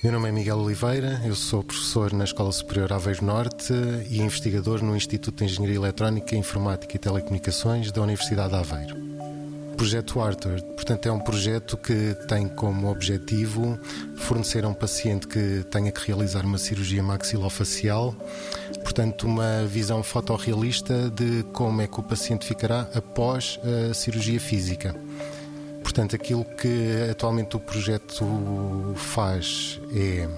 Meu nome é Miguel Oliveira, eu sou professor na Escola Superior Aveiro Norte e investigador no Instituto de Engenharia Eletrónica, Informática e Telecomunicações da Universidade de Aveiro. O projeto Arthur, portanto, é um projeto que tem como objetivo fornecer a um paciente que tenha que realizar uma cirurgia maxilofacial, portanto, uma visão fotorrealista de como é que o paciente ficará após a cirurgia física. Portanto, aquilo que atualmente o projeto faz é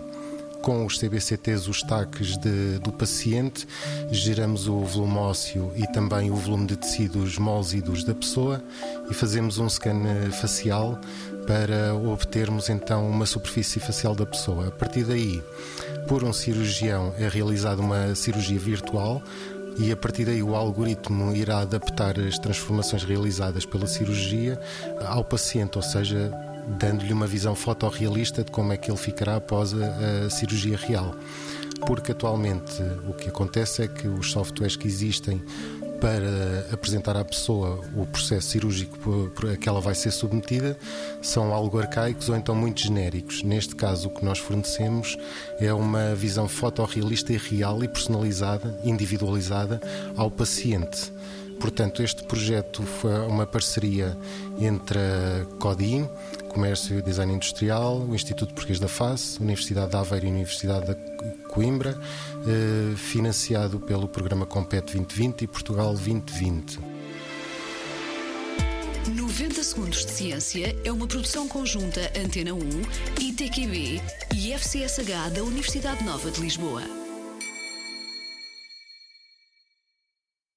com os CBCTs, os taques de, do paciente, geramos o volume ósseo e também o volume de tecidos molzidos da pessoa e fazemos um scan facial para obtermos então uma superfície facial da pessoa. A partir daí, por um cirurgião, é realizada uma cirurgia virtual e a partir daí o algoritmo irá adaptar as transformações realizadas pela cirurgia ao paciente, ou seja, dando-lhe uma visão fotorrealista de como é que ele ficará após a, a cirurgia real. Porque atualmente o que acontece é que os softwares que existem para apresentar à pessoa o processo cirúrgico por, que ela vai ser submetida são algo arcaicos ou então muito genéricos. Neste caso, o que nós fornecemos é uma visão fotorrealista e real e personalizada, individualizada ao paciente. Portanto, este projeto foi uma parceria entre a CODIM, Comércio e Design Industrial, o Instituto Português da Face, Universidade de Aveiro e Universidade de Coimbra, eh, financiado pelo programa Compete 2020 e Portugal 2020. 90 Segundos de Ciência é uma produção conjunta Antena 1, ITQB e FCSH da Universidade Nova de Lisboa.